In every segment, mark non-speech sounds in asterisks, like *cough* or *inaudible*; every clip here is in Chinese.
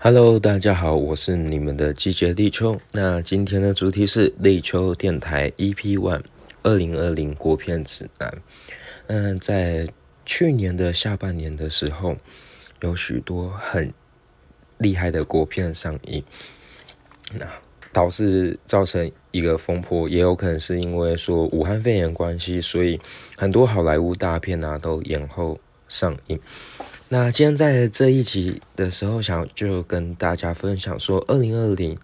Hello，大家好，我是你们的季节立秋。那今天的主题是立秋电台 EP One 二零二零国片指南。嗯，在去年的下半年的时候，有许多很厉害的国片上映，那导致造成一个风波，也有可能是因为说武汉肺炎关系，所以很多好莱坞大片啊都延后上映。那今天在这一集的时候，想就跟大家分享说，二零二零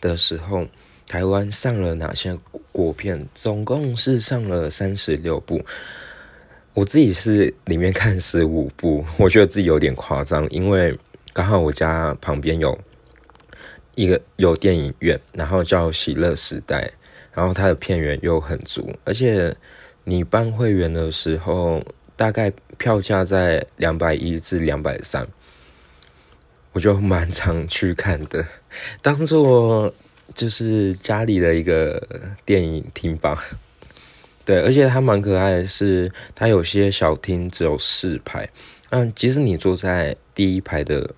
的时候，台湾上了哪些国片？总共是上了三十六部。我自己是里面看十五部，*laughs* 我觉得自己有点夸张，因为刚好我家旁边有一个有电影院，然后叫喜乐时代，然后它的片源又很足，而且你办会员的时候。大概票价在两百一至两百三，我就蛮常去看的，当做就是家里的一个电影厅吧。对，而且它蛮可爱的，是它有些小厅只有四排，嗯，即使你坐在第一排的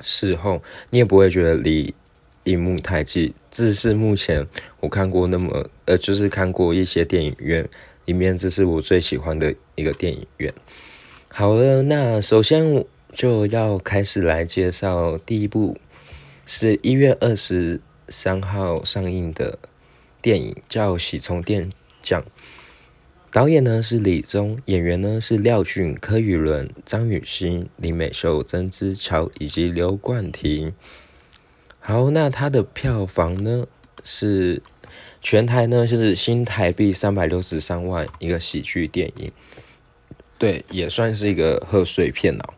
时候，你也不会觉得离荧幕太近。这是目前我看过那么呃，就是看过一些电影院。里面这是我最喜欢的一个电影院。好了，那首先就要开始来介绍第一部，是一月二十三号上映的电影，叫《喜从电降》。导演呢是李宗，演员呢是廖俊、柯宇伦、张雨欣、林美秀、曾之乔以及刘冠廷。好，那它的票房呢是。全台呢就是新台币三百六十三万一个喜剧电影，对，也算是一个贺岁片哦。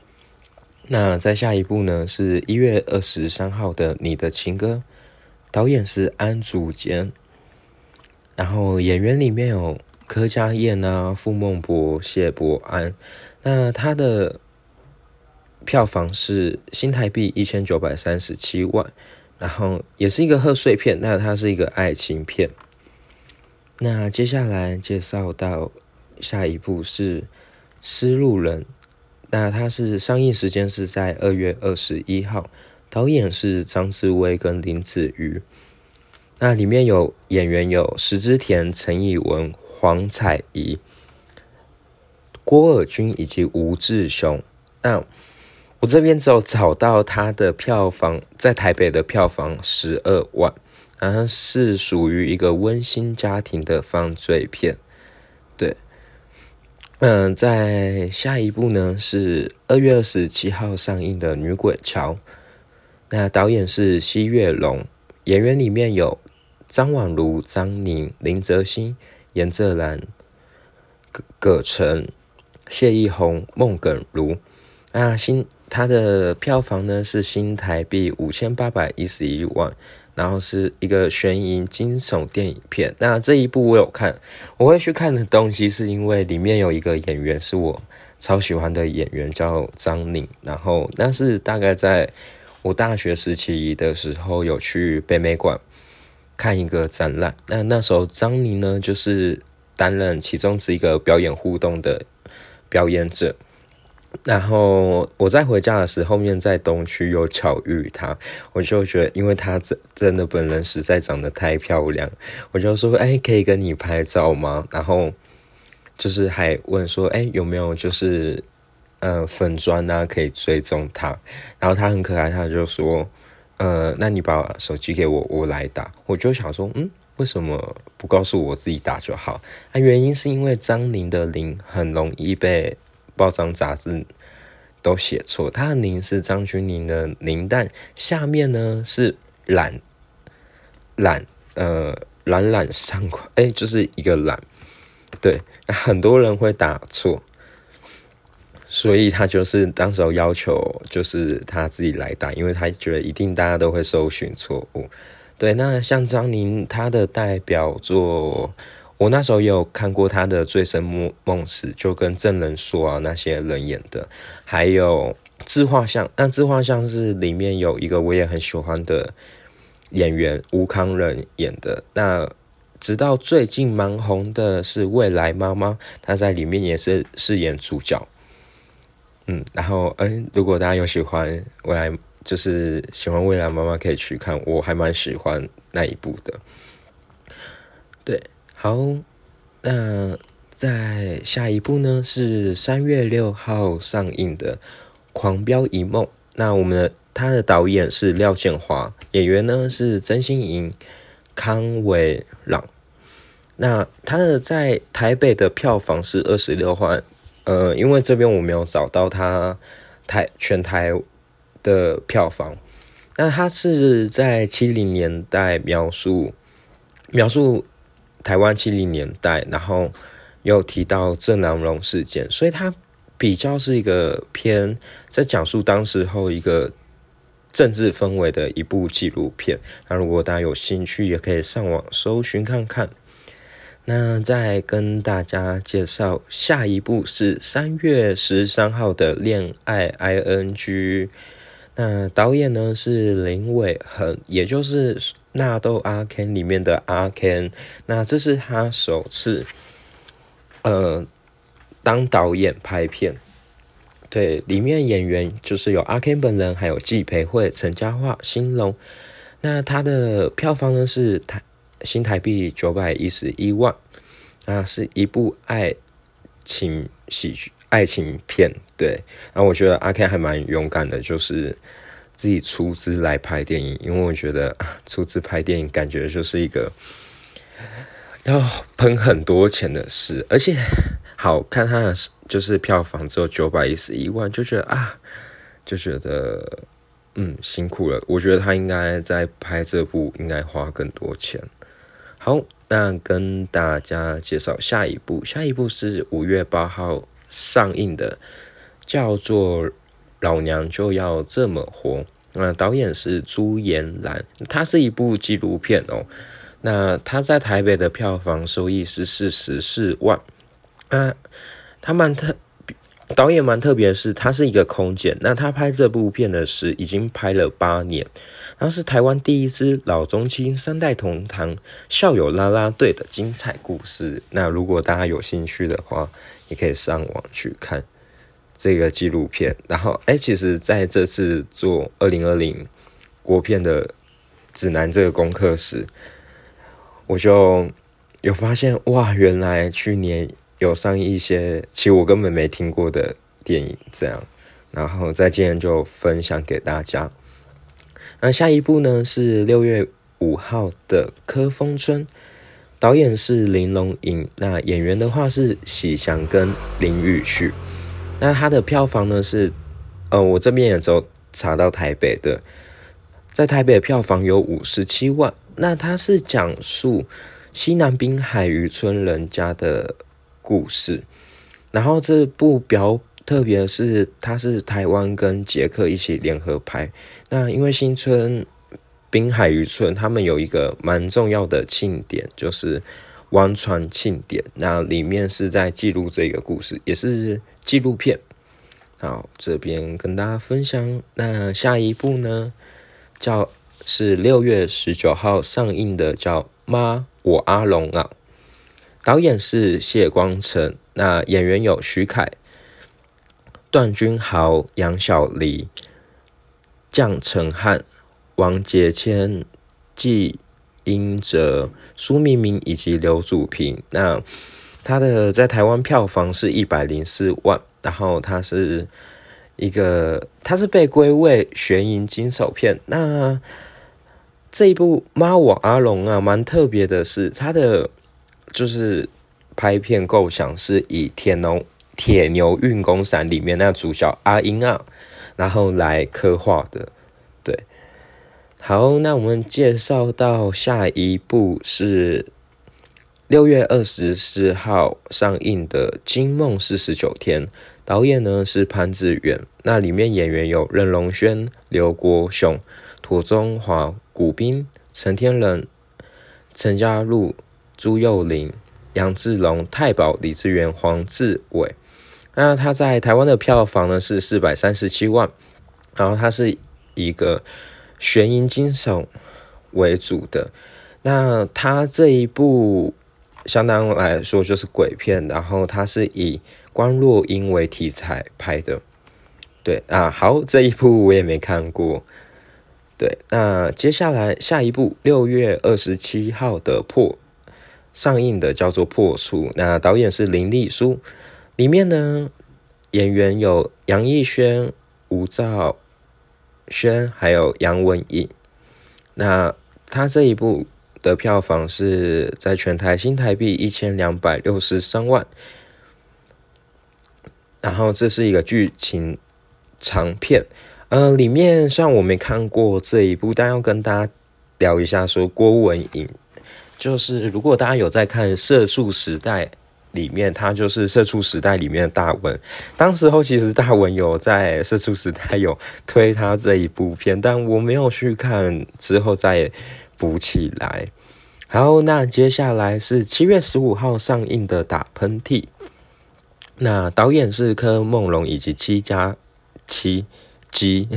那再下一部呢是一月二十三号的《你的情歌》，导演是安祖坚，然后演员里面有柯佳燕啊、傅孟博、谢伯安。那他的票房是新台币一千九百三十七万。然后也是一个贺岁片，那它是一个爱情片。那接下来介绍到下一部是《失路人》，那它是上映时间是在二月二十一号，导演是张志威跟林子瑜。那里面有演员有石之田、陈以文、黄彩怡、郭尔君以及吴志雄。那我这边只有找到它的票房，在台北的票房十二万，然后是属于一个温馨家庭的犯罪片。对，嗯，在下一部呢是二月二十七号上映的《女鬼桥》，那导演是西月龙，演员里面有张婉如、张宁、林哲欣、严泽兰、葛葛晨、谢依宏、孟耿如。那新它的票房呢是新台币五千八百一十一万，然后是一个悬疑惊悚电影片。那这一部我有看，我会去看的东西是因为里面有一个演员是我超喜欢的演员，叫张宁。然后那是大概在我大学时期的时候有去北美馆看一个展览。那那时候张宁呢就是担任其中之一个表演互动的表演者。然后我在回家的时候，面在东区有巧遇他，我就觉得，因为他真真的本人实在长得太漂亮，我就说，哎，可以跟你拍照吗？然后就是还问说，哎，有没有就是呃粉砖啊可以追踪他？然后他很可爱，他就说，呃，那你把手机给我，我来打。我就想说，嗯，为什么不告诉我自己打就好？那原因是因为张宁的宁很容易被。报章杂志都写错，他的“宁”是张钧宁的“宁”，但下面呢是“懒”，懒，呃，懒懒上款，哎，就是一个“懒”，对，很多人会打错，所以他就是当时候要求，就是他自己来打，因为他觉得一定大家都会搜寻错误。对，那像张宁他的代表作。我那时候也有看过他的《醉生梦梦死》，就跟证人说啊那些人演的，还有《自画像》，但《自画像》是里面有一个我也很喜欢的演员吴康仁演的。那直到最近蛮红的是《未来妈妈》，她在里面也是饰演主角。嗯，然后嗯，如果大家有喜欢《未来就是喜欢未来妈妈可以去看，我还蛮喜欢那一部的。对，好，那在下一部呢是三月六号上映的《狂飙一梦》。那我们的他的导演是廖建华，演员呢是曾心莹、康伟朗。那他的在台北的票房是二十六万，呃，因为这边我没有找到他台全台的票房。那他是在七零年代描述描述台湾七零年代，然后又提到郑南榕事件，所以他比较是一个偏在讲述当时候一个政治氛围的一部纪录片。那如果大家有兴趣，也可以上网搜寻看看。那再跟大家介绍，下一部是三月十三号的《恋爱 I N G》。那导演呢是林伟恒，也就是《纳豆阿 Ken》里面的阿 Ken。那这是他首次呃当导演拍片。对，里面演员就是有阿 Ken 本人，还有季培慧、陈嘉桦、新龙。那他的票房呢是台。新台币九百一十一万，啊，是一部爱情喜剧爱情片，对。然后我觉得阿 Ken 还蛮勇敢的，就是自己出资来拍电影，因为我觉得 *laughs* 出资拍电影感觉就是一个要 *sighs* 喷很多钱的事，而且好看他的就是票房只有九百一十一万，就觉得啊，就觉得嗯辛苦了。我觉得他应该在拍这部应该花更多钱。好，那跟大家介绍下一部，下一部是五月八号上映的，叫做《老娘就要这么活》。那导演是朱延兰，它是一部纪录片哦。那他在台北的票房收益是四十四万。啊，他蛮特。导演蛮特别是，他是一个空姐。那他拍这部片的是已经拍了八年，然后是台湾第一支老中青三代同堂校友啦啦队的精彩故事。那如果大家有兴趣的话，也可以上网去看这个纪录片。然后，哎，其实在这次做二零二零国片的指南这个功课时，我就有发现，哇，原来去年。有上一些其实我根本没听过的电影，这样，然后在今天就分享给大家。那下一部呢是六月五号的《柯风春》，导演是林龙颖，那演员的话是喜祥跟林宇旭。那它的票房呢是，呃，我这边也只有查到台北的，在台北票房有五十七万。那它是讲述西南滨海渔村人家的。故事，然后这部比较特别是，它是台湾跟捷克一起联合拍。那因为新村滨海渔村他们有一个蛮重要的庆典，就是王船庆典。那里面是在记录这个故事，也是纪录片。好，这边跟大家分享。那下一部呢，叫是六月十九号上映的，叫《妈，我阿龙啊》。导演是谢光成，那演员有徐凯、段君豪、杨小黎、江成汉、王杰谦、季英哲、苏明明以及刘祖平。那他的在台湾票房是一百零四万，然后他是一个，他是被归为悬疑惊悚片。那这一部《妈我阿龙》啊，蛮特别的是他的。就是拍片构想是以《铁牛铁牛运功伞》里面那主角阿英啊，然后来刻画的。好，那我们介绍到下一部是六月二十四号上映的《惊梦四十九天》，导演呢是潘志远，那里面演员有任龙轩、刘国雄、涂中华、古斌、陈天仁、陈嘉璐。朱幼玲、杨志龙、太保、李志源、黄志伟，那他在台湾的票房呢是四百三十七万，然后他是一个悬疑惊悚为主的，那他这一部相当来说就是鬼片，然后他是以关若英为题材拍的，对啊，好，这一部我也没看过。对，那接下来下一部六月二十七号的破上映的叫做《破处》，那导演是林立书，里面呢演员有杨艺轩、吴兆轩，还有杨文颖。那他这一部的票房是在全台新台币一千两百六十三万，然后这是一个剧情。长片，呃，里面虽然我没看过这一部，但要跟大家聊一下，说郭文颖，就是如果大家有在看《色素时代》里面，他就是《社畜时代》里面的大文。当时候其实大文有在《社畜时代》有推他这一部片，但我没有去看，之后再补起来。好，那接下来是七月十五号上映的《打喷嚏》，那导演是柯梦龙以及七家。七 G，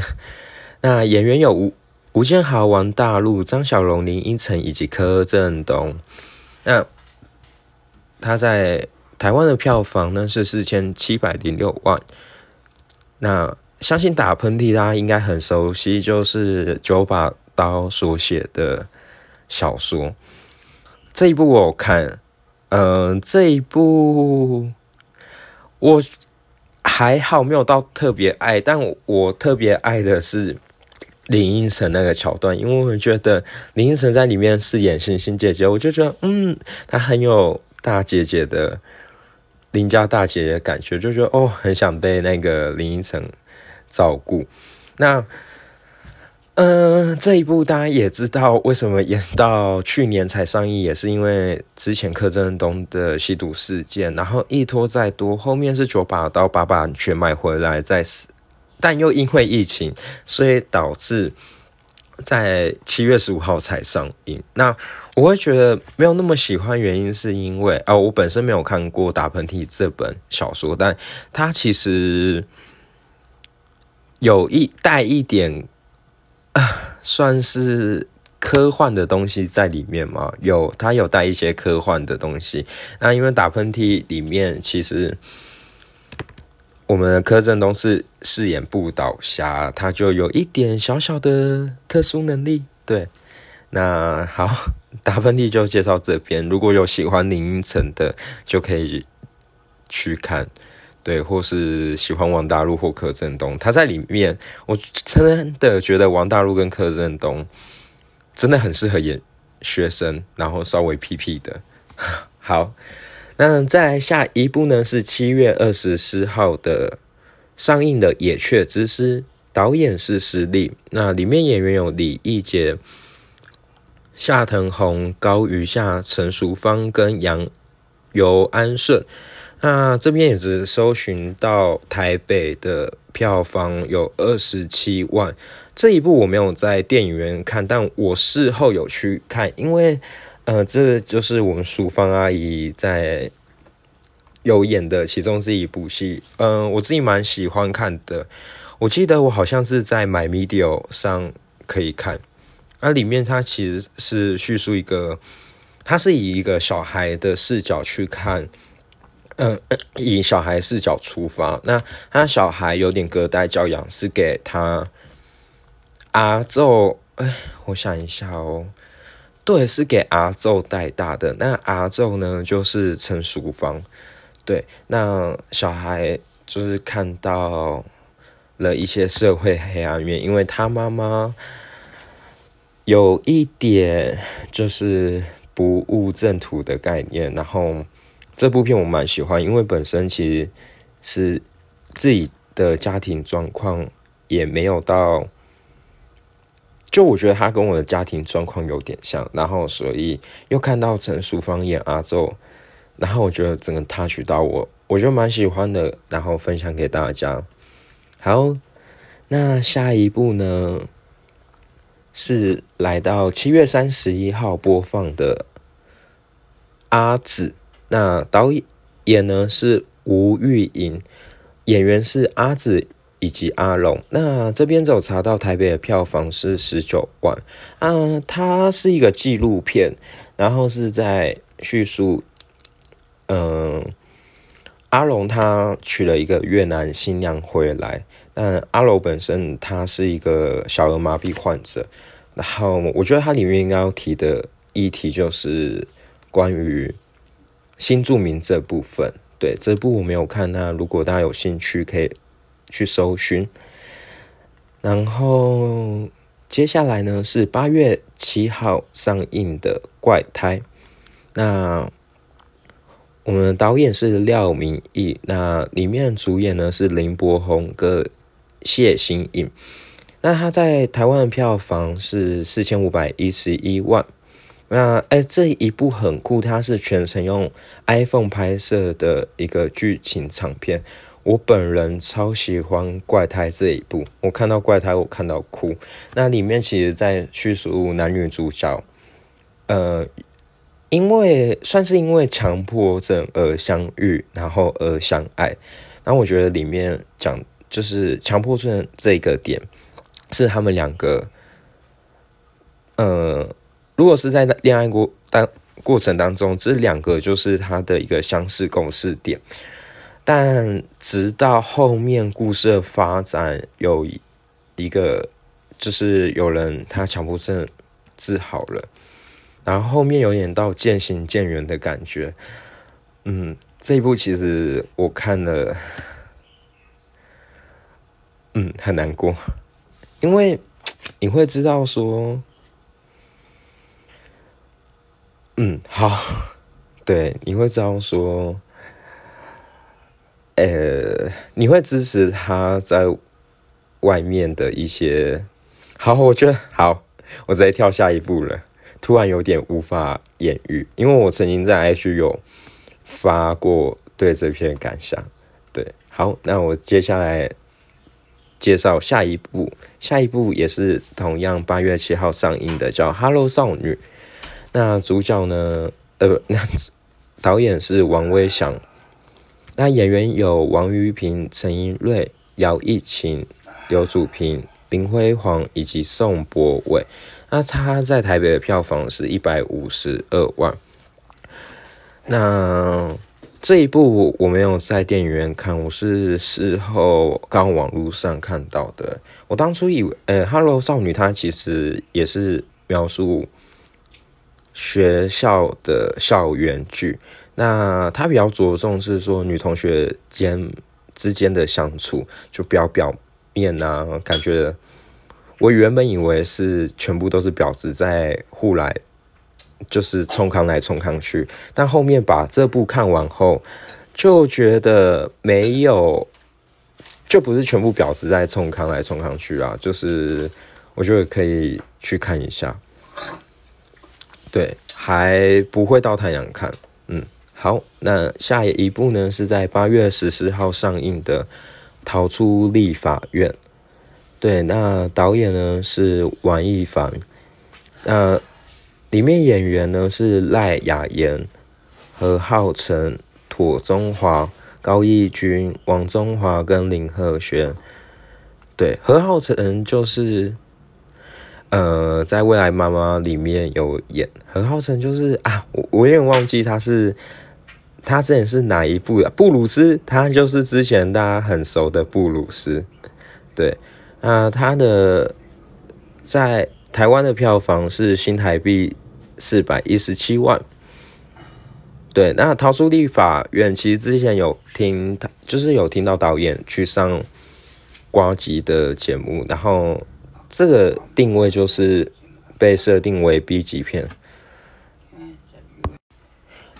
那演员有吴吴建豪、王大陆、张小龙、林依晨以及柯震东。那他在台湾的票房呢是四千七百零六万。那相信打喷嚏大家应该很熟悉，就是九把刀所写的小说。这一部我看，嗯，这一部我。还好没有到特别爱，但我特别爱的是林依晨那个桥段，因为我觉得林依晨在里面饰演星星姐姐，我就觉得嗯，她很有大姐姐的邻家大姐姐感觉，就觉得哦，很想被那个林依晨照顾。那。嗯，这一部大家也知道，为什么演到去年才上映，也是因为之前柯震东的吸毒事件，然后一拖再拖，后面是九把刀把版权买回来再死，但又因为疫情，所以导致在七月十五号才上映。那我会觉得没有那么喜欢，原因是因为啊，我本身没有看过《打喷嚏》这本小说，但它其实有一带一点。啊，*sighs* 算是科幻的东西在里面嘛？有，它有带一些科幻的东西。那因为打喷嚏里面，其实我们柯震东是饰演不倒侠，他就有一点小小的特殊能力。对，那好，打喷嚏就介绍这边。如果有喜欢林依晨的，就可以去看。对，或是喜欢王大陆或柯震东，他在里面，我真的觉得王大陆跟柯震东真的很适合演学生，然后稍微屁屁的。*laughs* 好，那再下一部呢？是七月二十四号的上映的《野雀之师》，导演是实力，那里面演员有李易杰、夏腾宏、高余夏、陈淑芳跟杨尤安顺。那这边也是搜寻到台北的票房有二十七万，这一部我没有在电影院看，但我事后有去看，因为呃，这就是我们淑芳阿姨在有演的其中是一部戏，嗯，我自己蛮喜欢看的。我记得我好像是在 My Media 上可以看，那里面它其实是叙述一个，它是以一个小孩的视角去看。嗯，以小孩视角出发，那他小孩有点隔代教养，是给他阿昼，哎，我想一下哦，对，是给阿昼带大的。那阿昼呢，就是陈淑芳，对，那小孩就是看到了一些社会黑暗面，因为他妈妈有一点就是不务正途的概念，然后。这部片我蛮喜欢，因为本身其实是自己的家庭状况也没有到，就我觉得他跟我的家庭状况有点像，然后所以又看到陈淑芳演阿昼，然后我觉得整个 touch 到我，我觉得蛮喜欢的，然后分享给大家。好，那下一部呢是来到七月三十一号播放的阿紫。那导演呢是吴玉莹，演员是阿紫以及阿龙。那这边只有查到台北的票房是十九万啊，它是一个纪录片，然后是在叙述，嗯，阿龙他娶了一个越南新娘回来，但阿龙本身他是一个小儿麻痹患者，然后我觉得它里面应该要提的议题就是关于新住民这部分。对这部我没有看，那如果大家有兴趣可以去搜寻。然后接下来呢是八月七号上映的《怪胎》，那我们导演是廖明义，那里面主演呢是林柏宏跟谢欣颖。那他在台湾的票房是四千五百一十一万。那哎，这一部很酷，它是全程用 iPhone 拍摄的一个剧情长片。我本人超喜欢怪胎这一部，我看到怪胎我看到哭。那里面其实，在叙述男女主角，呃，因为算是因为强迫症而相遇，然后而相爱。然后我觉得里面讲就是强迫症这个点，是他们两个，呃，如果是在恋爱过当过程当中，这两个就是他的一个相似共识点。但直到后面故事的发展，有一个就是有人他强迫症治好了，然后后面有点到渐行渐远的感觉。嗯，这一部其实我看了，嗯，很难过，因为你会知道说，嗯，好，对，你会知道说。呃，你会支持他在外面的一些好？我觉得好，我直接跳下一步了。突然有点无法言喻，因为我曾经在 H 有发过对这篇感想。对，好，那我接下来介绍下一部，下一部也是同样八月七号上映的，叫《Hello 少女》。那主角呢？呃，那 *laughs* 导演是王威祥。那演员有王瑜平、陈英瑞、姚艺琴、刘祖平、林辉煌以及宋博伟。那他在台北的票房是一百五十二万。那这一部我没有在电影院看，我是事后刚网络上看到的。我当初以为，呃，《Hello 少女》它其实也是描述学校的校园剧。那他比较着重是说女同学间之间的相处，就比较表面啊，感觉我原本以为是全部都是婊子在互来，就是冲康来冲康去，但后面把这部看完后，就觉得没有，就不是全部婊子在冲康来冲康去啊，就是我觉得可以去看一下，对，还不会到太阳看。好，那下一部呢是在八月十四号上映的《逃出立法院》。对，那导演呢是王一凡，那里面演员呢是赖雅妍、何浩晨、妥中华、高义军、王中华跟林鹤轩。对，何浩晨就是呃，在未来妈妈里面有演。何浩晨就是啊，我我有点忘记他是。他之前是哪一部的？布鲁斯，他就是之前大家很熟的布鲁斯。对，啊，他的在台湾的票房是新台币四百一十七万。对，那逃出立法院，其实之前有听他，就是有听到导演去上瓜吉的节目，然后这个定位就是被设定为 B 级片。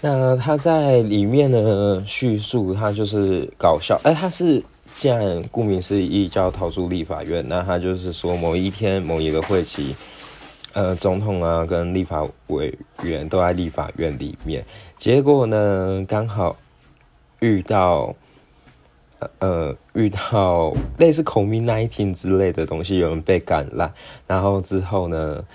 那他在里面的叙述，他就是搞笑。哎，他是既然顾名思义叫逃出立法院，那他就是说某一天某一个会期，呃，总统啊跟立法委员都在立法院里面，结果呢刚好遇到，呃，遇到类似 COVID nineteen 之类的东西，有人被感染，然后之后呢，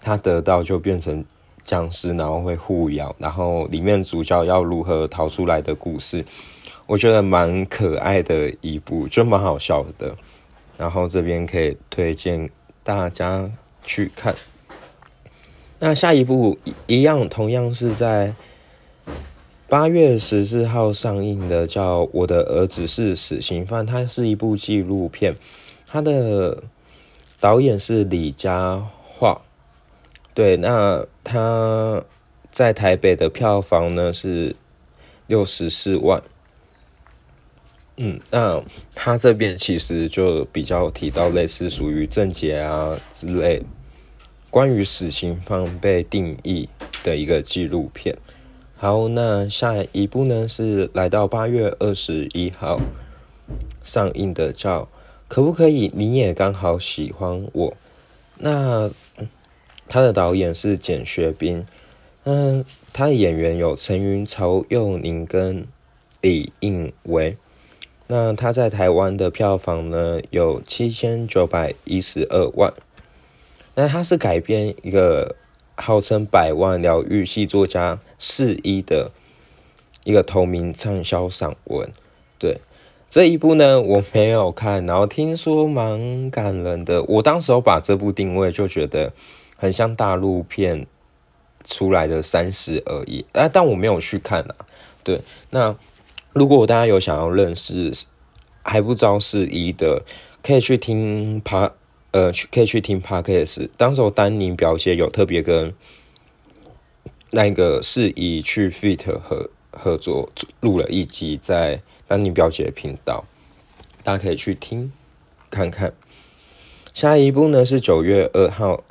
他得到就变成。僵尸，然后会互咬，然后里面主角要如何逃出来的故事，我觉得蛮可爱的一部，就蛮好笑的。然后这边可以推荐大家去看。那下一部一样，同样是在八月十四号上映的叫《我的儿子是死刑犯》，它是一部纪录片，它的导演是李佳桦。对，那他在台北的票房呢是六十四万。嗯，那他这边其实就比较提到类似属于正解啊之类，关于死刑犯被定义的一个纪录片。好，那下一部呢是来到八月二十一号上映的，叫《可不可以你也刚好喜欢我》。那他的导演是简学斌，嗯，他的演员有陈云、曹佑宁跟李应维。那他在台湾的票房呢有七千九百一十二万。那他是改编一个号称百万疗愈系作家四一的一个同名畅销散文。对这一部呢，我没有看，然后听说蛮感人的。我当时候把这部定位就觉得很像大陆片出来的三十而已，啊，但我没有去看啊。对，那。如果大家有想要认识还不知道是一的，可以去听帕呃，去可以去听帕克斯。当时我丹宁表姐有特别跟那个是以去 fit 合合作录了一集在丹宁表姐频道，大家可以去听看看。下一部呢是九月二号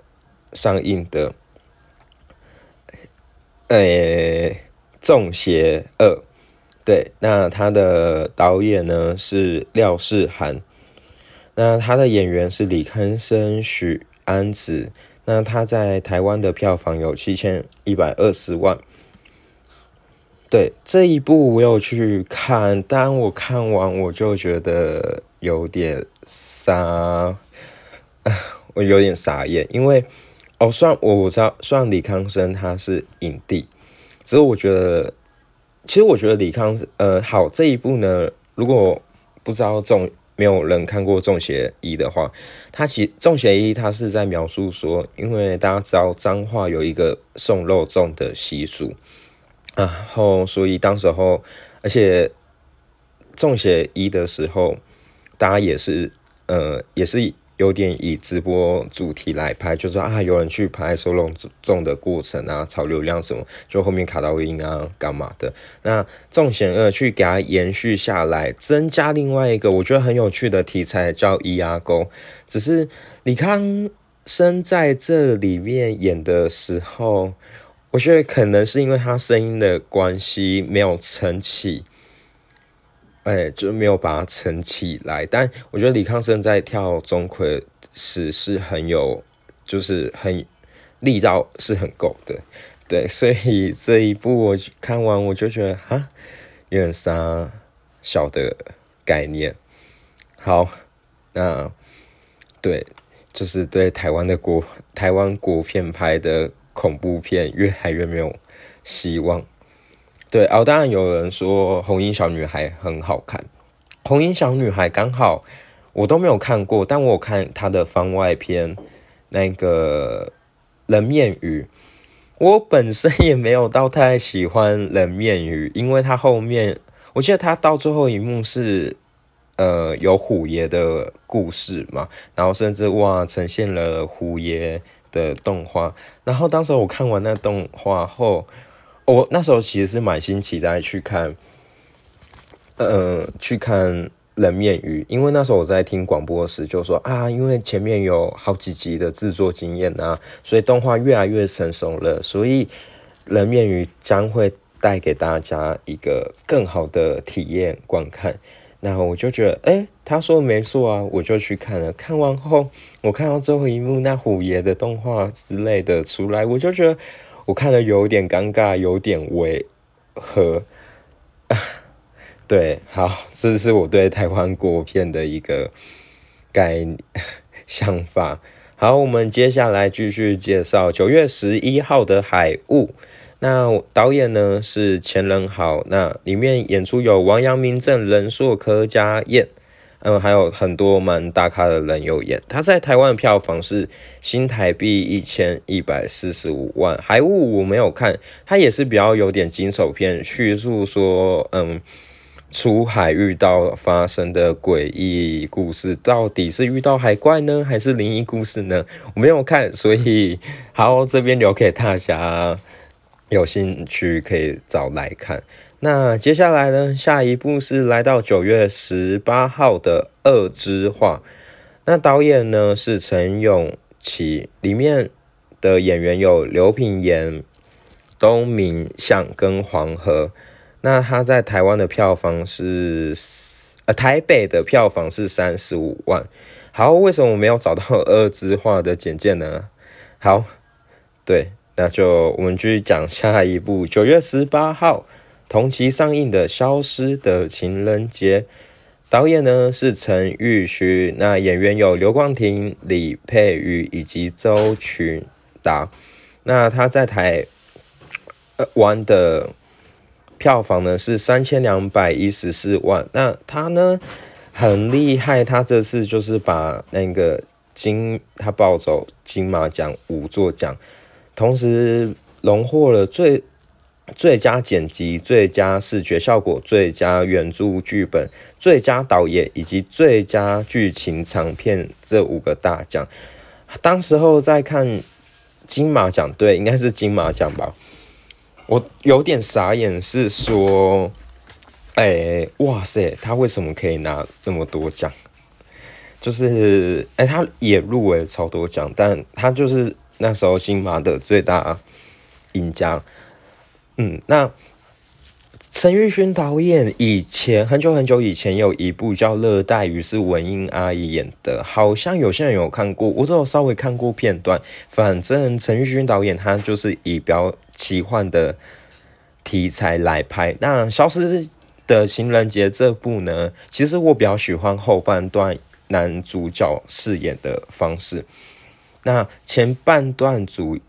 上映的，呃，《中邪二》。对，那他的导演呢是廖世涵，那他的演员是李康生、许安子，那他在台湾的票房有七千一百二十万。对这一部我有去看，但我看完我就觉得有点傻，*laughs* 我有点傻眼，因为哦，算我我知道，算李康生他是影帝，只是我觉得。其实我觉得李康，呃，好这一部呢，如果不知道中没有人看过《中邪一》的话，他其《中邪一》他是在描述说，因为大家知道彰化有一个送肉粽的习俗，然后所以当时候，而且《中邪一》的时候，大家也是，呃，也是。有点以直播主题来拍，就说啊，有人去拍收容种的过程啊，炒流量什么，就后面卡到音啊，干嘛的？那重险二去给它延续下来，增加另外一个我觉得很有趣的题材，叫咿呀沟。只是李康生在这里面演的时候，我觉得可能是因为他声音的关系，没有撑起。哎，就没有把它撑起来。但我觉得李康生在跳钟馗时是很有，就是很力道是很够的，对。所以这一部我看完我就觉得哈，有点啥小的概念。好，那对，就是对台湾的国台湾国片拍的恐怖片越来越没有希望。对哦，当然有人说《红衣小女孩》很好看，《红衣小女孩》刚好我都没有看过，但我有看她的番外篇，那个人面鱼。我本身也没有到太喜欢人面鱼，因为他后面我记得他到最后一幕是呃有虎爷的故事嘛，然后甚至哇呈现了虎爷的动画，然后当时我看完那动画后。我那时候其实是满心期待去看，呃，去看人面鱼，因为那时候我在听广播时就说啊，因为前面有好几集的制作经验啊，所以动画越来越成熟了，所以人面鱼将会带给大家一个更好的体验观看。然后我就觉得，哎，他说的没错啊，我就去看了。看完后，我看到最后一幕那虎爷的动画之类的出来，我就觉得。我看了有点尴尬，有点违和。*laughs* 对，好，这是我对台湾国片的一个概 *laughs* 想法。好，我们接下来继续介绍九月十一号的《海雾》。那导演呢是钱仁豪，那里面演出有王阳明、郑仁硕、柯佳燕。嗯，还有很多蛮大咖的人有演。他在台湾的票房是新台币一千一百四十五万。海雾我没有看，它也是比较有点惊悚片，叙述说，嗯，出海遇到发生的诡异故事，到底是遇到海怪呢，还是灵异故事呢？我没有看，所以好，这边留给大家，有兴趣可以找来看。那接下来呢？下一部是来到九月十八号的《恶之画》，那导演呢是陈永琪，里面的演员有刘品言、东明相跟黄河。那他在台湾的票房是呃台北的票房是三十五万。好，为什么我没有找到《恶之画》的简介呢？好，对，那就我们继续讲下一部，九月十八号。同期上映的《消失的情人节》，导演呢是陈玉勋，那演员有刘冠廷、李佩瑜以及周群达。那他在台湾的票房呢是三千两百一十四万。那他呢很厉害，他这次就是把那个金他抱走金马奖五座奖，同时荣获了最。最佳剪辑、最佳视觉效果、最佳原著剧本、最佳导演以及最佳剧情长片这五个大奖。当时候在看金马奖，对，应该是金马奖吧。我有点傻眼，是说，哎，哇塞，他为什么可以拿那么多奖？就是，哎，他也入围超多奖，但他就是那时候金马的最大赢家。嗯，那陈玉勋导演以前很久很久以前有一部叫《热带鱼》，是文英阿姨演的，好像有些人有看过，我只有稍微看过片段。反正陈玉勋导演他就是以比较奇幻的题材来拍。那《消失的情人节》这部呢，其实我比较喜欢后半段男主角饰演的方式。那前半段主。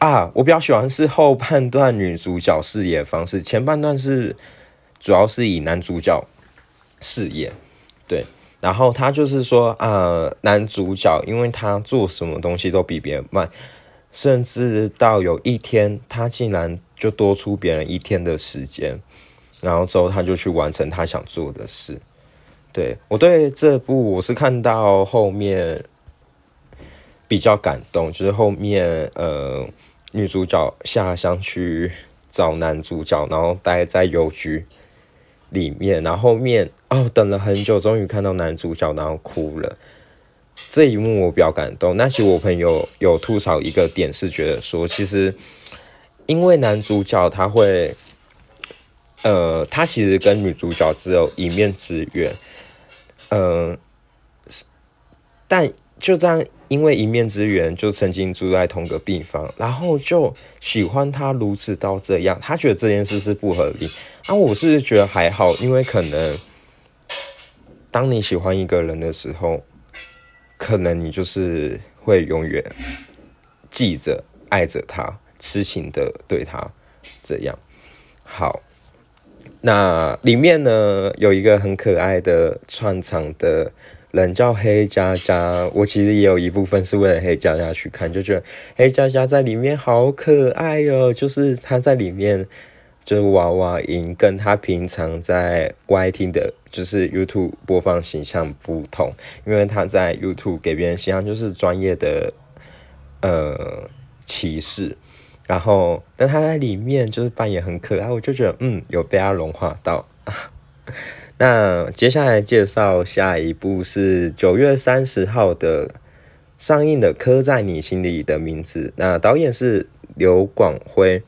啊，我比较喜欢是后半段女主角饰演方式，前半段是主要是以男主角饰演，对，然后他就是说啊，男主角因为他做什么东西都比别人慢，甚至到有一天他竟然就多出别人一天的时间，然后之后他就去完成他想做的事，对我对这部我是看到后面比较感动，就是后面呃。女主角下乡去找男主角，然后待在邮局里面，然后面哦等了很久，终于看到男主角，然后哭了。这一幕我比较感动。那其实我朋友有吐槽一个点，是觉得说，其实因为男主角他会，呃，他其实跟女主角只有一面之缘，嗯，但就这样。因为一面之缘，就曾经住在同个病房，然后就喜欢他如此到这样，他觉得这件事是不合理。啊，我是觉得还好，因为可能当你喜欢一个人的时候，可能你就是会永远记着、爱着他，痴情的对他这样。好，那里面呢有一个很可爱的串场的。人叫黑佳佳，我其实也有一部分是为了黑佳佳去看，就觉得黑佳佳在里面好可爱哦。就是她在里面就是娃娃音，跟她平常在 Y 听的，就是 YouTube 播放形象不同，因为她在 YouTube 给别人形象就是专业的呃骑士，然后但她在里面就是扮演很可爱，我就觉得嗯有被她融化到。那接下来介绍下一部是九月三十号的上映的《刻在你心里的名字》。那导演是刘广辉，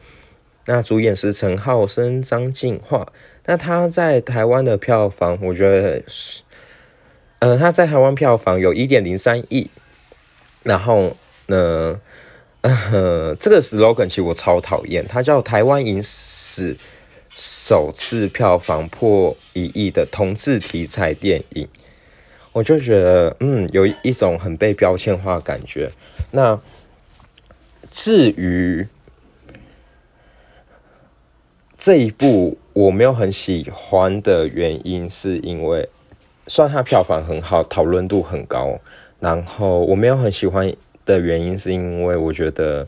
那主演是陈浩生、张敬化。那他在台湾的票房，我觉得是，呃，他在台湾票房有一点零三亿。然后呢，呃，这个 slogan 其实我超讨厌，它叫台湾影史。首次票房破一亿的同志题材电影，我就觉得，嗯，有一种很被标签化的感觉。那至于这一部，我没有很喜欢的原因，是因为虽然它票房很好，讨论度很高，然后我没有很喜欢的原因，是因为我觉得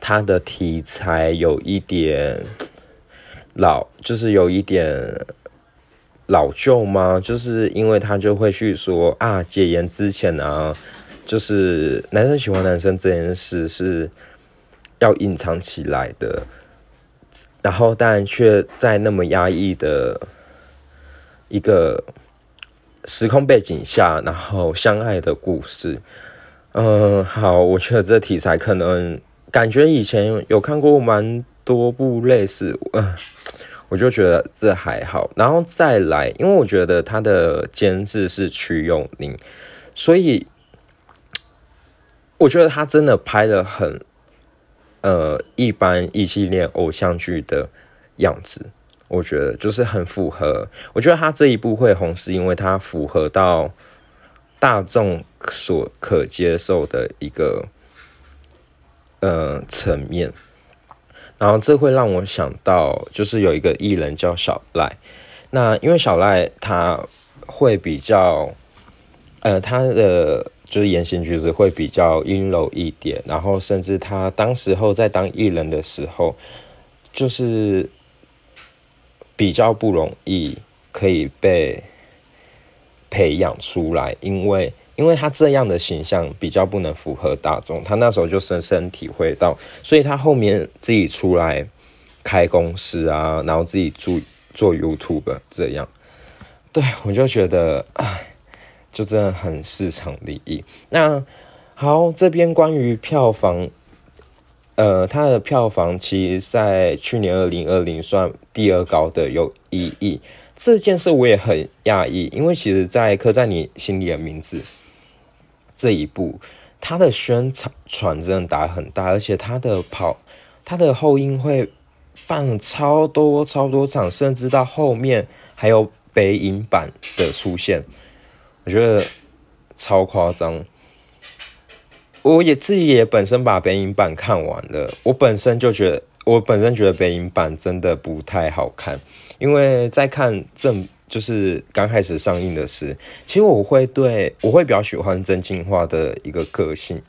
它的题材有一点老，就是有一点老旧吗？就是因为他就会去说啊，戒烟之前啊，就是男生喜欢男生这件事是要隐藏起来的。然后，但却在那么压抑的一个时空背景下，然后相爱的故事。嗯，好，我觉得这题材可能感觉以前有看过蛮多部类似，嗯，*tsk* 我就觉得这还好。然后再来，因为我觉得他的监制是曲永宁，所以 *tsk* 我觉得他真的拍的很。呃，一般异性恋偶像剧的样子，我觉得就是很符合。我觉得他这一部会红，是因为他符合到大众所可接受的一个呃层面。然后这会让我想到，就是有一个艺人叫小赖。那因为小赖他会比较，呃，他的。就是言行举止会比较阴柔一点，然后甚至他当时候在当艺人的时候，就是比较不容易可以被培养出来，因为因为他这样的形象比较不能符合大众，他那时候就深深体会到，所以他后面自己出来开公司啊，然后自己做做 YouTube 这样，对我就觉得唉。就真的很市场利益。那好，这边关于票房，呃，它的票房其实在去年二零二零算第二高的有一亿。这件事我也很讶异，因为其实，在刻在你心里的名字这一部，它的宣传真的打很大，而且它的跑，它的后音会办超多超多场，甚至到后面还有北影版的出现。我觉得超夸张，我也自己也本身把北影版看完了，我本身就觉得，我本身觉得北影版真的不太好看，因为在看正就是刚开始上映的时，其实我会对我会比较喜欢真心话的一个个性，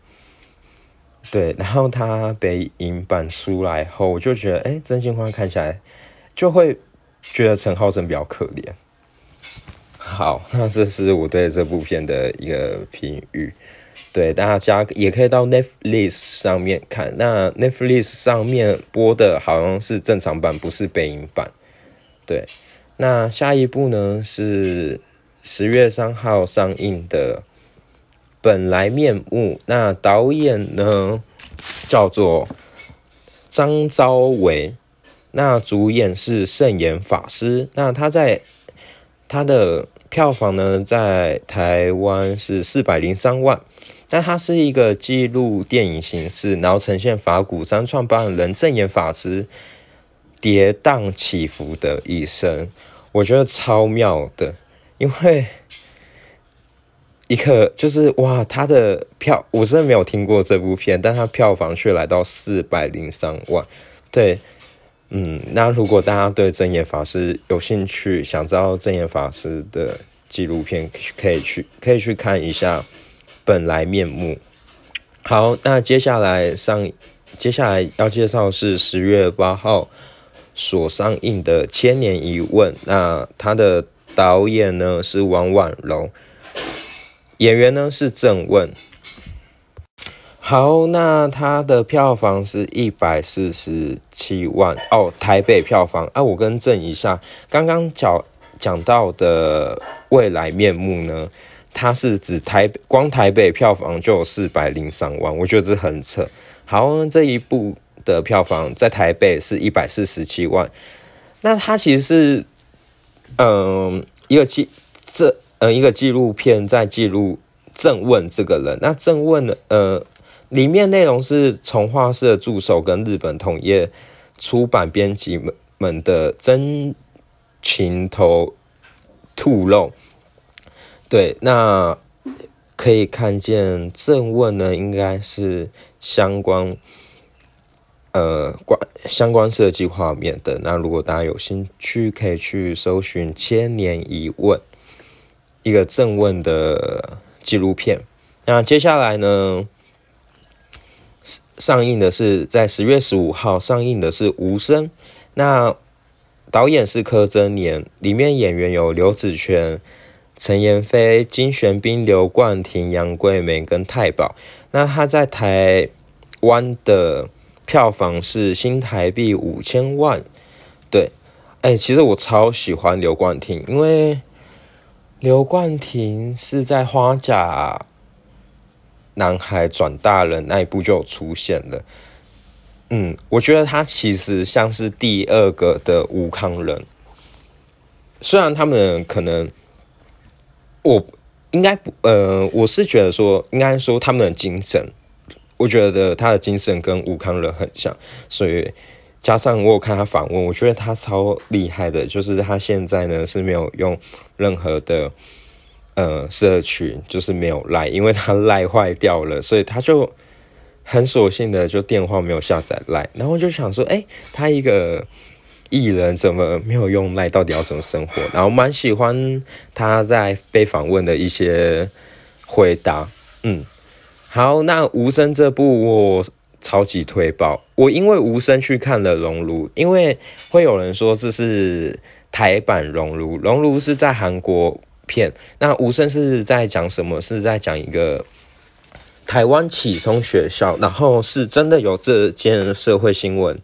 对，然后他北影版出来后，我就觉得，哎，真心话看起来就会觉得陈浩生比较可怜。好，那这是我对这部片的一个评语。对大家也可以到 Netflix 上面看。那 Netflix 上面播的好像是正常版，不是北影版。对，那下一部呢是十月三号上映的《本来面目》。那导演呢叫做张昭维，那主演是圣严法师。那他在他的票房呢，在台湾是四百零三万，那它是一个记录电影形式，然后呈现法鼓山创办人正言法师跌宕起伏的一生，我觉得超妙的，因为一个就是哇，他的票我真的没有听过这部片，但他票房却来到四百零三万，对。嗯，那如果大家对正言法师有兴趣，想知道正言法师的纪录片，可以去可以去看一下《本来面目》。好，那接下来上接下来要介绍是十月八号所上映的《千年一问》，那他的导演呢是王婉柔，演员呢是郑问。好，那它的票房是一百四十七万哦，台北票房啊，我更正一下，刚刚讲讲到的未来面目呢，它是指台光台北票房就有四百零三万，我觉得这很扯。好，这一部的票房在台北是一百四十七万，那它其实是嗯一个记这嗯一个纪录片在记录郑问这个人，那郑问呢呃。里面内容是从画社助手跟日本同业出版编辑们们的真情头吐露。对，那可以看见正问呢，应该是相关呃关相关设计画面的。那如果大家有兴趣，可以去搜寻《千年一问》，一个正问的纪录片。那接下来呢，上映的是在十月十五号上映的是《无声》，那导演是柯震年，里面演员有刘子权。陈妍霏、金玄彬、刘冠廷、杨贵美跟太保，那他在台湾的票房是新台币五千万。对，哎，其实我超喜欢刘冠廷，因为刘冠廷是在《花甲男孩转大人》那一部就出现了。嗯，我觉得他其实像是第二个的吴康仁，虽然他们可能。我应该不，呃，我是觉得说，应该说他们的精神，我觉得他的精神跟吴康仁很像，所以加上我有看他访问，我觉得他超厉害的，就是他现在呢是没有用任何的呃社群，就是没有赖，因为他赖坏掉了，所以他就很索性的就电话没有下载赖，然后就想说，哎，他一个。艺人怎么没有用赖？到底要怎么生活？然后蛮喜欢他在被访问的一些回答。嗯，好，那无声这部我超级推爆。我因为无声去看了《熔炉》，因为会有人说这是台版《熔炉》，《熔炉》是在韩国片，那无声是在讲什么？是在讲一个台湾启聪学校，然后是真的有这件社会新闻。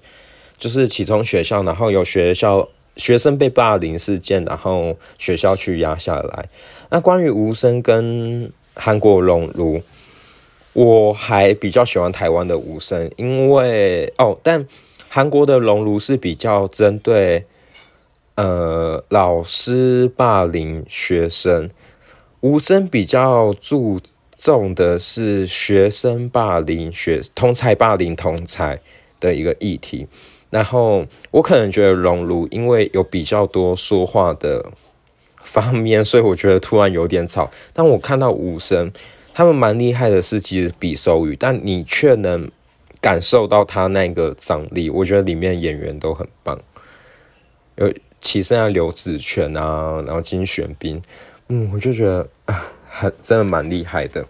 就是启聪学校，然后有学校学生被霸凌事件，然后学校去压下来。那关于无声跟韩国熔炉，我还比较喜欢台湾的无声，因为哦，但韩国的熔炉是比较针对呃老师霸凌学生，无声比较注重的是学生霸凌学同才霸凌同才的一个议题。然后我可能觉得熔炉因为有比较多说话的方面，所以我觉得突然有点吵。但我看到武声，他们蛮厉害的是其实比手语，但你却能感受到他那个张力。我觉得里面演员都很棒，有其剩下刘子权啊，然后金玄彬，嗯，我就觉得啊，很真的蛮厉害的。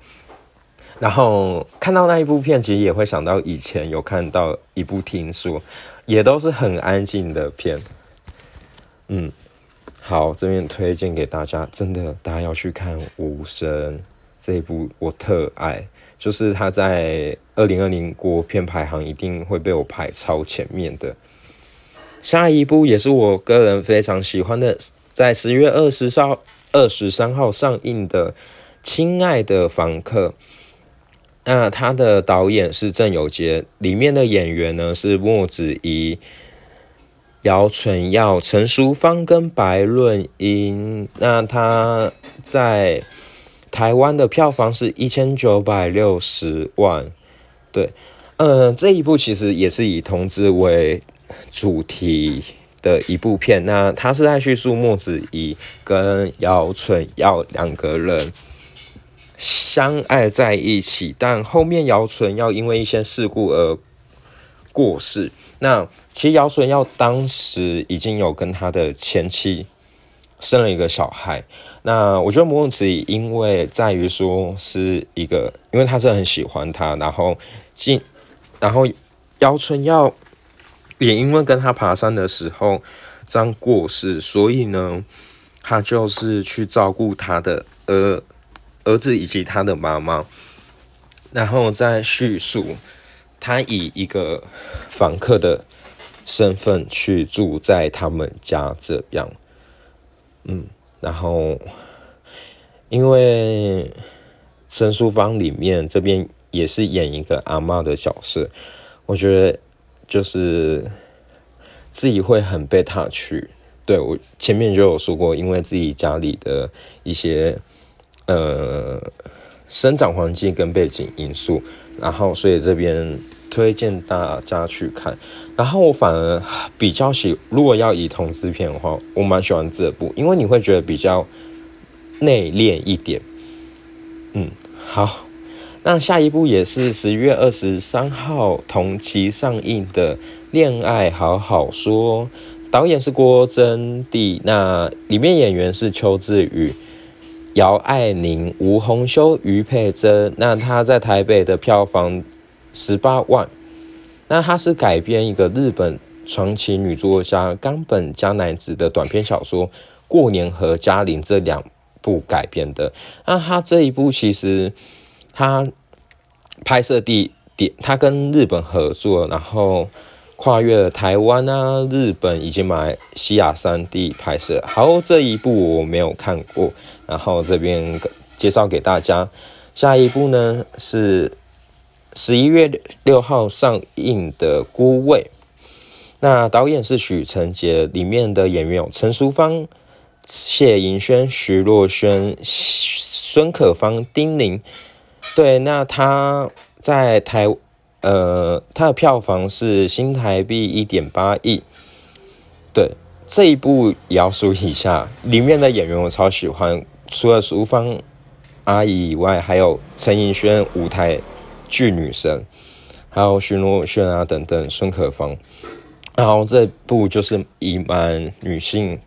然后看到那一部片，其实也会想到以前有看到一部听说。也都是很安静的片，嗯，好，这边推荐给大家，真的，大家要去看《无声》这一部，我特爱，就是他在二零二零国片排行一定会被我排超前面的。下一部也是我个人非常喜欢的，在十月二十号、二十三号上映的《亲爱的房客》。那他的导演是郑有杰，里面的演员呢是莫子仪、姚纯耀、陈淑芳跟白润英。那他在台湾的票房是一千九百六十万。对，呃，这一部其实也是以同志为主题的一部片。那他是在叙述莫子仪跟姚纯耀两个人。相爱在一起，但后面姚纯要因为一些事故而过世。那其实姚纯耀当时已经有跟他的前妻生了一个小孩。那我觉得莫子仪因为在于说是一个，因为他是很喜欢他，然后进，然后姚纯要也因为跟他爬山的时候这样过世，所以呢，他就是去照顾他的儿。儿子以及他的妈妈，然后再叙述他以一个访客的身份去住在他们家这样，嗯，然后因为申书芳里面这边也是演一个阿妈的角色，我觉得就是自己会很被他去，对我前面就有说过，因为自己家里的一些。呃，生长环境跟背景因素，然后所以这边推荐大家去看。然后我反而比较喜，如果要以同志片的话，我蛮喜欢这部，因为你会觉得比较内敛一点。嗯，好，那下一部也是十一月二十三号同期上映的《恋爱好好说》，导演是郭真娣，那里面演员是邱志宇、姚爱宁、吴宏修、于佩珍。那他在台北的票房十八万。那它是改编一个日本传奇女作家冈本加奈子的短篇小说《过年和嘉玲》这两部改编的。那他这一部其实。他拍摄地点，他跟日本合作，然后跨越了台湾啊、日本以及马来西亚三地拍摄。好，这一部我没有看过，然后这边介绍给大家。下一部呢是十一月六号上映的《孤味》，那导演是许承杰，里面的演员有陈淑芳、谢盈萱、徐若瑄、孙可芳、丁宁。对，那他在台，呃，他的票房是新台币一点八亿。对，这一部也要说一下，里面的演员我超喜欢，除了淑芳阿姨以外，还有陈盈轩舞台剧女神，还有徐若瑄啊等等，孙可芳。然后这部就是以蛮女性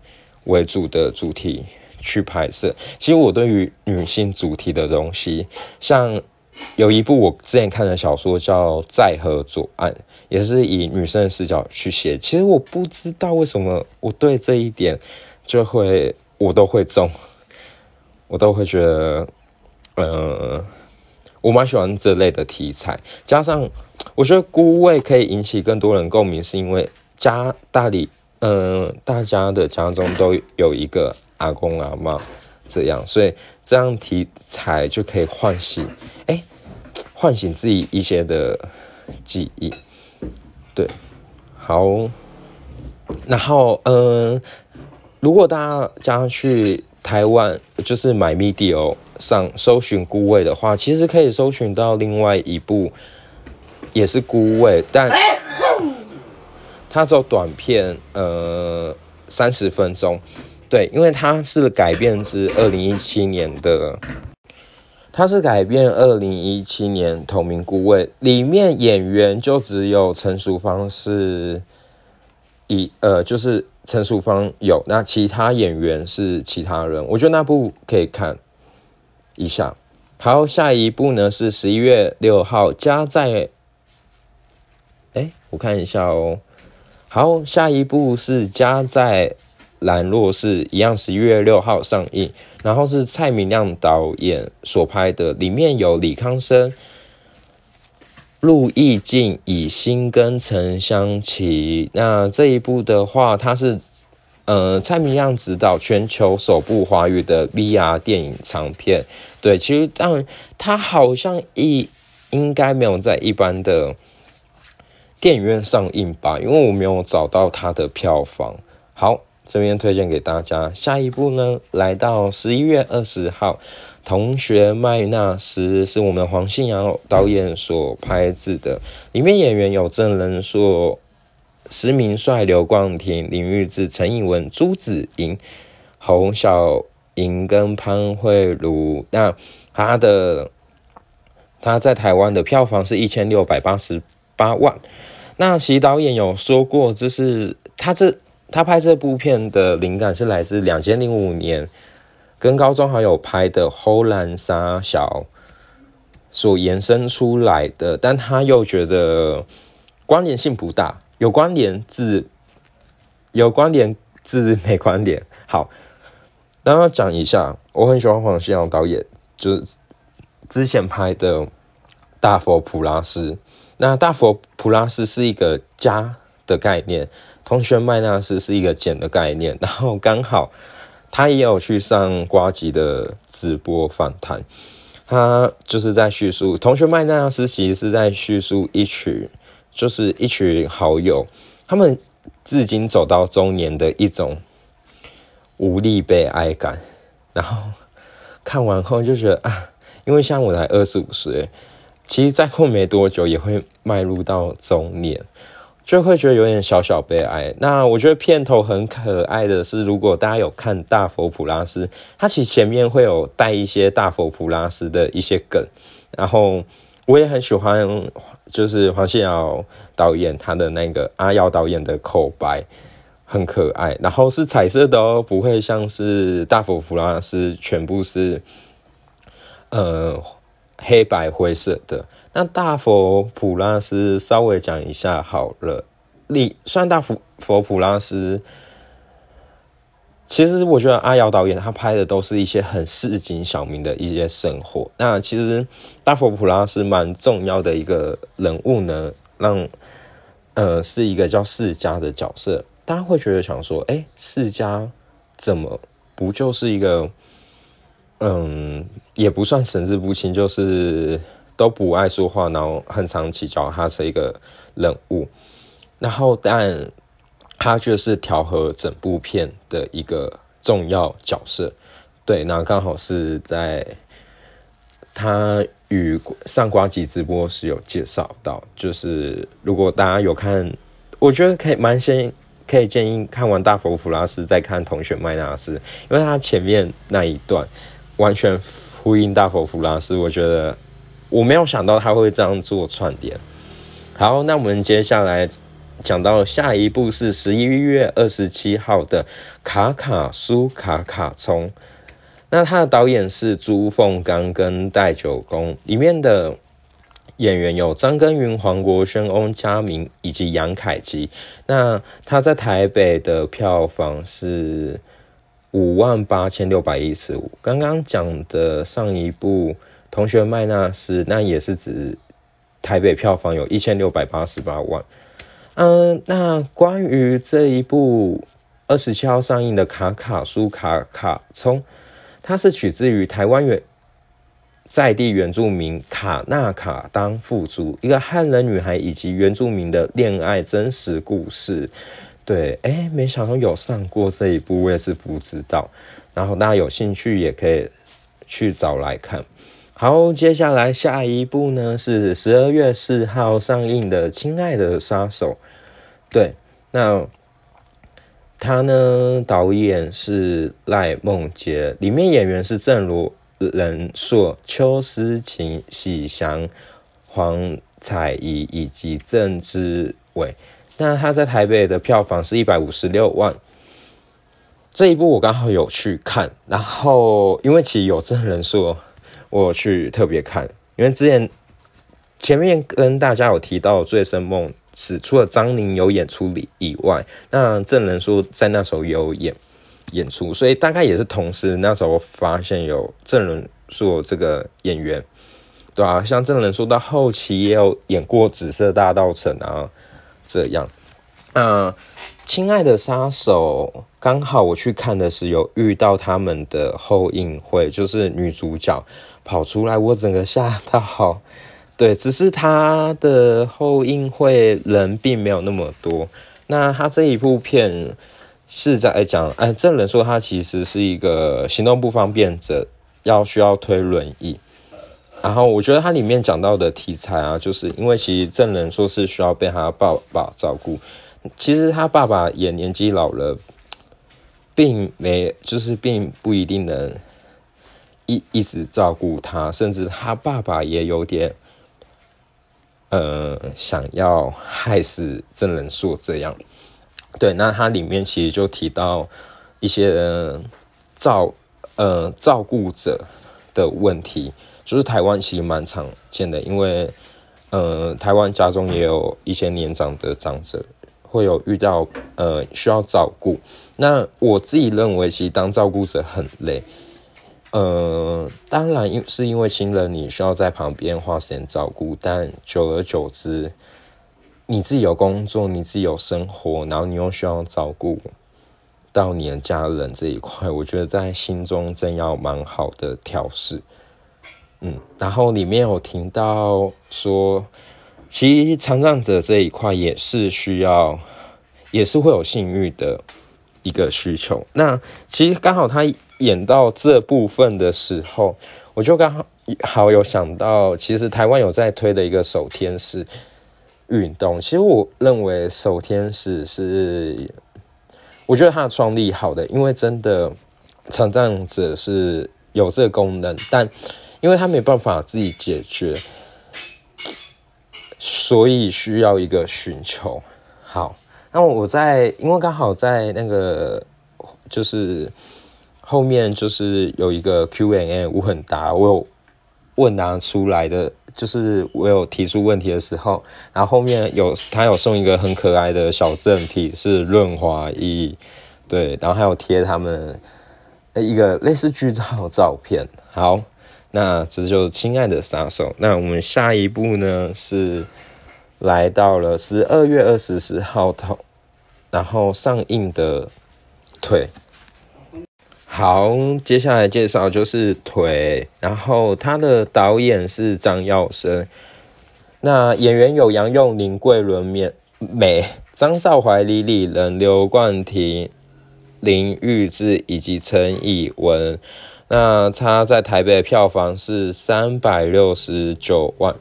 为主的主题。去拍摄，其实我对于女性主题的东西，像有一部我之前看的小说叫《在河左岸》，也是以女生的视角去写。其实我不知道为什么我对这一点就会我都会中，我都会觉得，呃，我蛮喜欢这类的题材。加上我觉得孤味可以引起更多人共鸣，是因为家大理，嗯，大家的家中都有一个。阿公阿妈这样，所以这样题材就可以唤醒，哎，唤醒自己一些的记忆。对，好，然后嗯，如果大家去台湾，就是买 MIDI 上搜寻孤味的话，其实可以搜寻到另外一部，也是孤味，但 *laughs* 它只有短片，呃，三十分钟。对，因为它是改编自二零一七年的，它是改编二零一七年同名顾问，里面演员就只有陈淑芳是，一呃就是陈淑芳有，那其他演员是其他人，我觉得那部可以看一下。好，下一部呢是十一月六号加在，哎，我看一下哦。好，下一部是加在。兰若寺一样，十一月六号上映，然后是蔡明亮导演所拍的，里面有李康生、陆毅静、以心跟陈香琪。那这一部的话，它是呃蔡明亮执导全球首部华语的 VR 电影长片。对，其实当然它好像一应该没有在一般的电影院上映吧，因为我没有找到它的票房。好。这边推荐给大家，下一部呢，来到十一月二十号，《同学麦纳斯》是我们黄信尧导演所拍制的，里面演员有郑仁硕、石明帅、刘冠廷、林玉志、陈以文、朱子莹、侯小莹跟潘慧茹。那他的他在台湾的票房是一千六百八十八万。那其导演有说过，这是他这。他拍这部片的灵感是来自两千零五年跟高中好友拍的《后兰沙小》所延伸出来的，但他又觉得关联性不大，有关联字有关联字没关联。好，然后讲一下，我很喜欢黄信尧导演，就是之前拍的《大佛普拉斯》。那《大佛普拉斯》是一个家的概念。同学麦纳斯是一个简的概念，然后刚好他也有去上瓜吉的直播访谈，他就是在叙述同学麦纳斯其实是在叙述一群就是一群好友，他们至今走到中年的一种无力悲哀感，然后看完后就觉得啊，因为像我才二十五岁，其实再过没多久也会迈入到中年。就会觉得有点小小悲哀。那我觉得片头很可爱的是，如果大家有看大佛普拉斯，它其实前面会有带一些大佛普拉斯的一些梗，然后我也很喜欢，就是黄信尧导演他的那个阿耀导演的口白很可爱，然后是彩色的哦，不会像是大佛普拉斯全部是呃黑白灰色的。那大佛普拉斯稍微讲一下好了，你算大佛佛普拉斯。其实我觉得阿瑶导演他拍的都是一些很市井小民的一些生活。那其实大佛普拉斯蛮重要的一个人物呢，让呃是一个叫世家的角色。大家会觉得想说，哎，世家怎么不就是一个嗯，也不算神志不清，就是都不爱说话，然后很常起脚，他是一个人物。然后但。他就是调和整部片的一个重要角色，对，那刚好是在他与上瓜吉直播时有介绍到，就是如果大家有看，我觉得可以蛮先可以建议看完大佛普拉斯再看同学麦纳斯，因为他前面那一段完全呼应大佛普拉斯，我觉得我没有想到他会这样做串联。好，那我们接下来。讲到下一部是十一月二十七号的《卡卡苏卡卡冲》，那他的导演是朱凤刚跟戴九公，里面的演员有张根云、黄国轩、翁佳明以及杨凯基。那他在台北的票房是五万八千六百一十五。刚刚讲的上一部《同学麦纳斯》，那也是指台北票房有一千六百八十八万。嗯，那关于这一部二十七号上映的《卡卡苏卡卡冲》，它是取自于台湾原在地原住民卡纳卡当富族一个汉人女孩以及原住民的恋爱真实故事。对，哎，没想到有上过这一部，我也是不知道。然后大家有兴趣也可以去找来看。好，接下来下一部呢是十二月四号上映的《亲爱的杀手》。对，那他呢？导演是赖梦杰，里面演员是郑如人硕、邱思琴、喜祥、黄彩怡以及郑之伟。那他在台北的票房是一百五十六万。这一部我刚好有去看，然后因为其实有郑人硕。我去特别看，因为之前前面跟大家有提到《醉生梦死》，除了张宁有演出里以外，那证人说在那时候有演演出，所以大概也是同时那时候发现有郑仁硕这个演员，对啊，像郑仁硕到后期也有演过《紫色大道城》啊，这样。嗯，亲爱的杀手，刚好我去看的是有遇到他们的后映会，就是女主角。跑出来，我整个吓到。*laughs* 对，只是他的后映会人并没有那么多。那他这一部片是在讲，哎，这人说他其实是一个行动不方便者，要需要推轮椅。然后我觉得他里面讲到的题材啊，就是因为其实证人说是需要被他爸爸照顾，其实他爸爸也年纪老了，并没就是并不一定能。一一直照顾他，甚至他爸爸也有点，呃，想要害死郑仁硕这样。对，那他里面其实就提到一些照呃照顾者的问题，就是台湾其实蛮常见的，因为呃台湾家中也有一些年长的长者会有遇到呃需要照顾。那我自己认为，其实当照顾者很累。呃，当然，因是因为亲人你需要在旁边花时间照顾，但久而久之，你自己有工作，你自己有生活，然后你又需要照顾到你的家人这一块，我觉得在心中真要蛮好的调试。嗯，然后里面有听到说，其实残障者这一块也是需要，也是会有性欲的一个需求。那其实刚好他。演到这部分的时候，我就刚好有想到，其实台湾有在推的一个手天使运动。其实我认为手天使是，我觉得它的创立好的，因为真的残障者是有这个功能，但因为他没办法自己解决，所以需要一个寻求。好，那我在因为刚好在那个就是后面就是有一个 Q&A，我很答，我有问答出来的。就是我有提出问题的时候，然后后面有他有送一个很可爱的小赠品，是润滑液，对，然后还有贴他们一个类似剧照照片。好，那这就是亲爱的杀手。那我们下一步呢是来到了十二月二十四号头，然后上映的腿。好，接下来介绍就是腿，然后他的导演是张耀生，那演员有杨佑宁、桂纶镁、美、张少怀、李李仁、刘冠廷、林玉志以及陈以文。那他在台北票房是三百六十九万。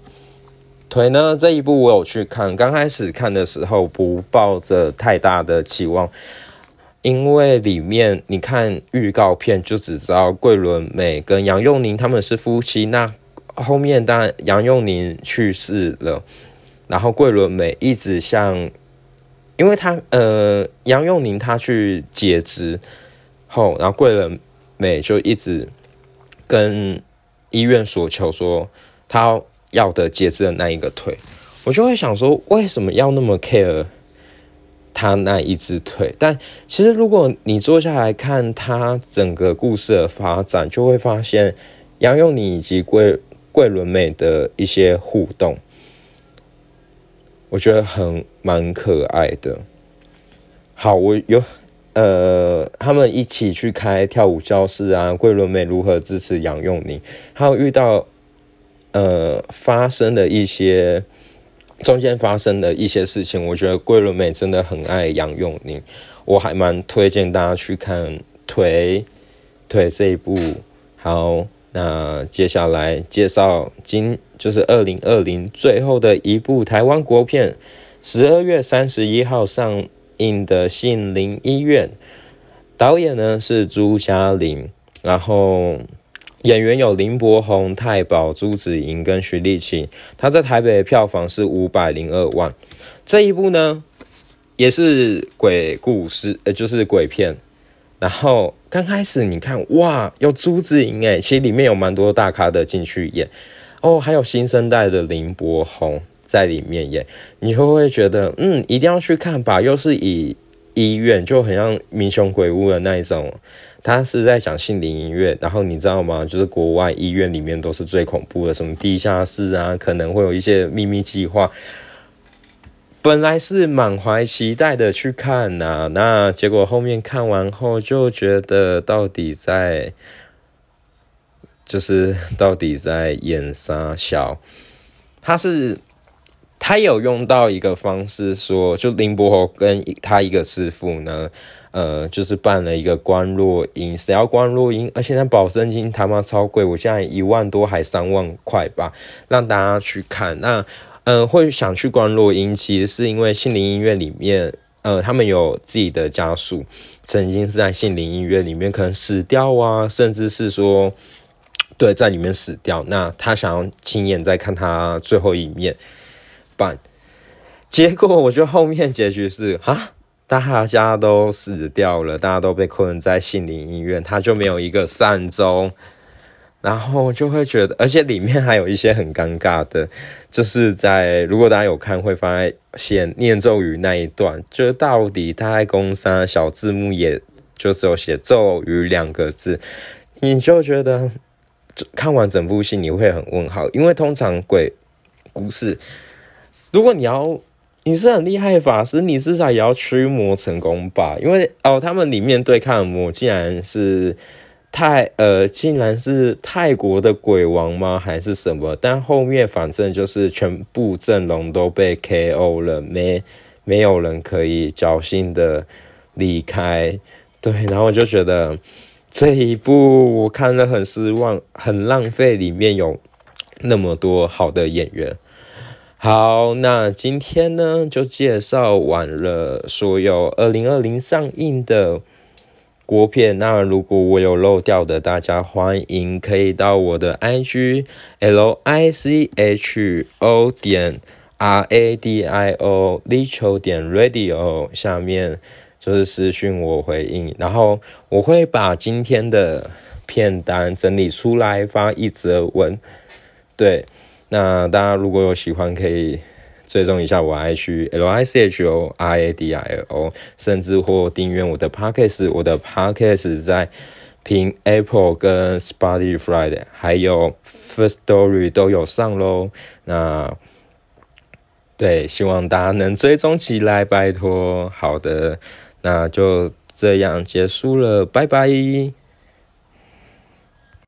腿呢这一部我有去看，刚开始看的时候不抱着太大的期望。因为里面你看预告片就只知道桂纶镁跟杨佑宁他们是夫妻，那后面当然杨佑宁去世了，然后桂纶镁一直向，因为他呃杨佑宁他去截肢后，然后桂纶镁就一直跟医院索求说他要的截肢的那一个腿，我就会想说为什么要那么 care？他那一只腿，但其实如果你坐下来看他整个故事的发展，就会发现杨佑宁以及桂桂纶镁的一些互动，我觉得很蛮可爱的。好，我有呃，他们一起去开跳舞教室啊，桂纶镁如何支持杨佑宁，还有遇到呃发生的一些。中间发生的一些事情，我觉得桂纶镁真的很爱杨永宁，我还蛮推荐大家去看《腿腿》这一部。好，那接下来介绍今就是二零二零最后的一部台湾国片，十二月三十一号上映的《杏林医院》，导演呢是朱嘉玲，然后。演员有林柏宏、太保、朱子莹跟徐立晴，他在台北的票房是五百零二万。这一部呢，也是鬼故事，呃，就是鬼片。然后刚开始你看，哇，有朱子莹哎，其实里面有蛮多大咖的进去演哦，还有新生代的林柏宏在里面演，你会不会觉得，嗯，一定要去看吧？又是以医院，就很像《民雄鬼屋》的那一种。他是在讲心灵音乐，然后你知道吗？就是国外医院里面都是最恐怖的，什么地下室啊，可能会有一些秘密计划。本来是满怀期待的去看呐，那结果后面看完后就觉得到底在，就是 *laughs* 到底在演啥小？他是他有用到一个方式说，就林柏宏跟他一个师傅呢。呃，就是办了一个关落音，谁要关落音？而且那保证金他妈超贵，我现在一万多还三万块吧，让大家去看。那，呃，会想去关落音，其实是因为杏林医院里面，呃，他们有自己的家属，曾经是在杏林医院里面可能死掉啊，甚至是说，对，在里面死掉。那他想要亲眼再看他最后一面，办。结果我觉得后面结局是啊。大家都死掉了，大家都被困在杏林医院，他就没有一个善终，然后就会觉得，而且里面还有一些很尴尬的，就是在如果大家有看，会发现念咒语那一段，就是到底他在攻杀小字幕，也就只有写咒语两个字，你就觉得看完整部戏你会很问号，因为通常鬼故事，如果你要。你是很厉害法师，你至少也要驱魔成功吧？因为哦，他们里面对抗魔竟然是泰呃，竟然是泰国的鬼王吗？还是什么？但后面反正就是全部阵容都被 KO 了，没没有人可以侥幸的离开。对，然后我就觉得这一部我看了很失望，很浪费，里面有那么多好的演员。好，那今天呢就介绍完了所有二零二零上映的国片。那如果我有漏掉的，大家欢迎可以到我的 IG L I C H O 点 R A D I O 力球点 Radio 下面就是私讯我回应，然后我会把今天的片单整理出来发一则文。对，那大家如果有喜欢可以。追踪一下我 IG L I C H O R A D I O，甚至或订阅我的 Podcast，我的 Podcast 在凭 Apple 跟 Spotify 的，还有 First Story 都有上喽。那对，希望大家能追踪起来，拜托。好的，那就这样结束了，拜拜。